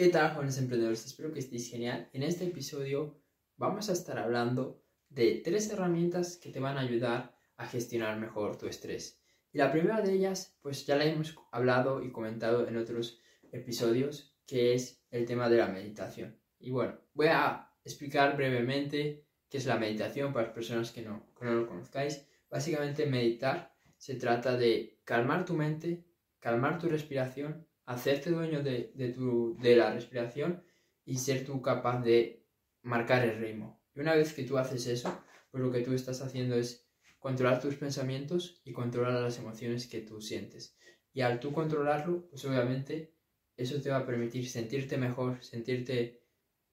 ¿Qué tal, jóvenes emprendedores? Espero que estéis genial. En este episodio vamos a estar hablando de tres herramientas que te van a ayudar a gestionar mejor tu estrés. Y la primera de ellas, pues ya la hemos hablado y comentado en otros episodios, que es el tema de la meditación. Y bueno, voy a explicar brevemente qué es la meditación para las personas que no, no lo conozcáis. Básicamente meditar se trata de calmar tu mente, calmar tu respiración hacerte dueño de, tu, de la respiración y ser tú capaz de marcar el ritmo. Y una vez que tú haces eso, pues lo que tú estás haciendo es controlar tus pensamientos y controlar las emociones que tú sientes. Y al tú controlarlo, pues obviamente eso te va a permitir sentirte mejor, sentirte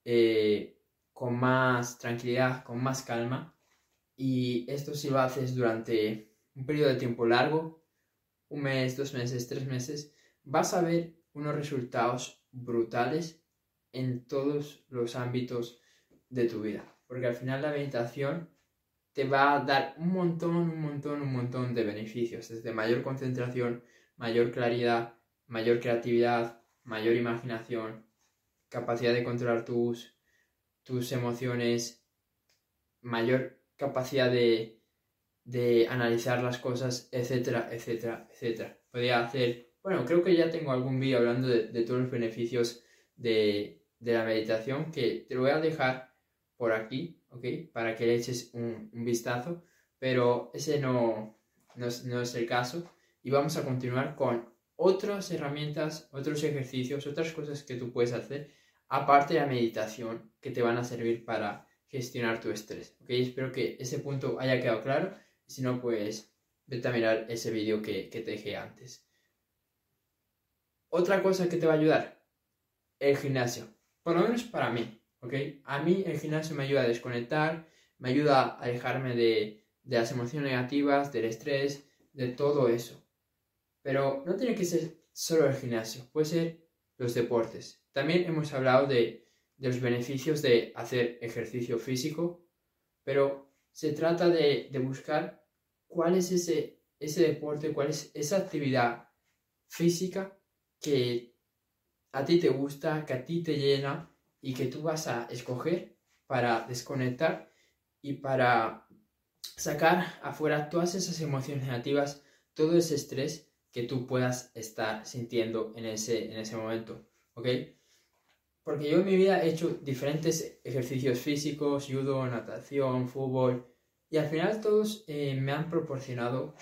eh, con más tranquilidad, con más calma. Y esto si lo haces durante un periodo de tiempo largo, un mes, dos meses, tres meses, vas a ver unos resultados brutales en todos los ámbitos de tu vida. Porque al final la meditación te va a dar un montón, un montón, un montón de beneficios. Desde mayor concentración, mayor claridad, mayor creatividad, mayor imaginación, capacidad de controlar tus, tus emociones, mayor capacidad de, de analizar las cosas, etcétera, etcétera, etcétera. Podría hacer bueno, creo que ya tengo algún vídeo hablando de, todos los beneficios de, la meditación que te lo voy a dejar por aquí, ¿ok? Para que le eches un, vistazo, pero ese no, es, el caso. Y vamos a continuar con otras herramientas, otros ejercicios, otras cosas que tú puedes hacer, aparte de la meditación, que te van a servir para gestionar tu estrés. ¿ok? Espero que ese punto haya quedado claro. Si no, pues vete a mirar ese vídeo que, que te dejé antes. Otra cosa que te va a ayudar, el gimnasio. Por lo menos para mí, ¿ok? A mí el gimnasio me ayuda a desconectar, me ayuda a alejarme de, las emociones negativas, del estrés, de todo eso. Pero no tiene que ser solo el gimnasio, puede ser los deportes. También hemos hablado de, los beneficios de hacer ejercicio físico, pero se trata de, de buscar cuál es ese, ese deporte, cuál es esa actividad física que a ti te gusta, que a ti te llena y que tú vas a escoger para desconectar y para sacar afuera todas esas emociones negativas, todo ese estrés que tú puedas estar sintiendo en ese, en ese momento, ¿ok? Porque yo en mi vida he hecho diferentes ejercicios físicos, judo, natación, fútbol, y al final todos eh, me han proporcionado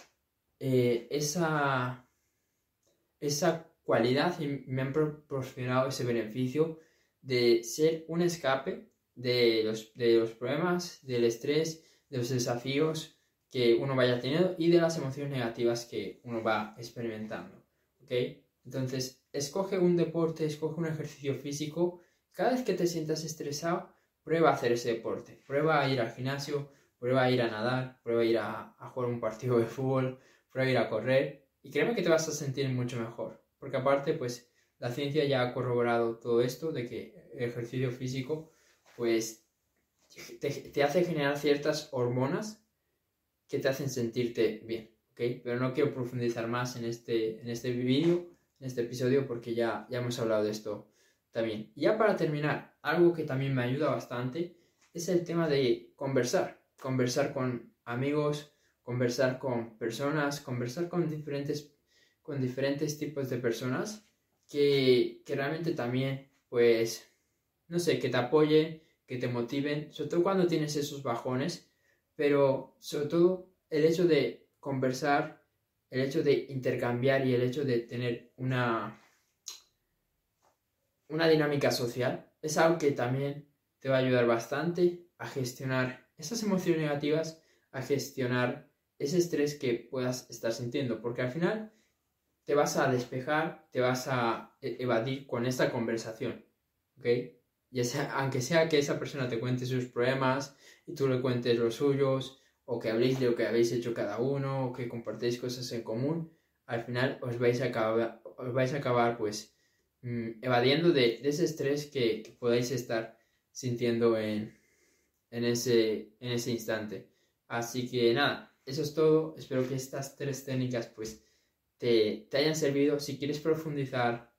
eh, esa, esa cualidad y me han proporcionado ese beneficio de ser un escape de los, de los problemas, del estrés, de los desafíos que uno vaya teniendo y de las emociones negativas que uno va experimentando. ¿Ok? Entonces, escoge un deporte, escoge un ejercicio físico. Cada vez que te sientas estresado, prueba a hacer ese deporte. Prueba a ir al gimnasio, prueba a ir a nadar, prueba a ir a, a jugar un partido de fútbol, prueba a ir a correr. Y créeme que te vas a sentir mucho mejor. Porque aparte, pues la ciencia ya ha corroborado todo esto de que el ejercicio físico, pues te, hace generar ciertas hormonas que te hacen sentirte bien. Pero no quiero profundizar más en este, en este vídeo, en este episodio, porque ya, ya hemos hablado de esto también. Ya para terminar, algo que también me ayuda bastante es el tema de conversar, conversar con amigos, conversar con personas, conversar con diferentes con diferentes tipos de personas que, realmente también, pues, no sé, que te apoyen, que te motiven, sobre todo cuando tienes esos bajones, pero sobre todo el hecho de conversar, el hecho de intercambiar y el hecho de tener una, una dinámica social es algo que también te va a ayudar bastante a gestionar esas emociones negativas, a gestionar ese estrés que puedas estar sintiendo, porque al final te vas a despejar, te vas a e-, evadir con esta conversación, ¿ok? Ya sea, aunque sea que esa persona te cuente sus problemas y tú le cuentes los suyos, o que habléis de lo que habéis hecho cada uno, o que compartéis cosas en común, al final os vais a acabar, os vais a acabar pues mm, evadiendo de, ese estrés que, que, podáis estar sintiendo en, en, ese, en ese instante. Así que nada, eso es todo. Espero que estas tres técnicas pues te, hayan servido. Si quieres profundizar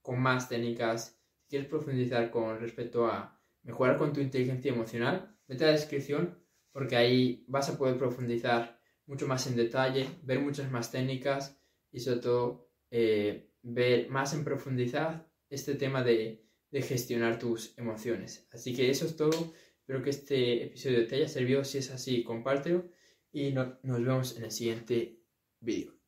con más técnicas, quieres profundizar con respecto a mejorar con tu inteligencia emocional, vete a la descripción porque ahí vas a poder profundizar mucho más en detalle, ver muchas más técnicas y sobre todo eh, ver más en profundidad este tema de, gestionar tus emociones. Así que eso es todo. Espero que este episodio te haya servido. Si es así, compártelo y nos vemos en el siguiente vídeo.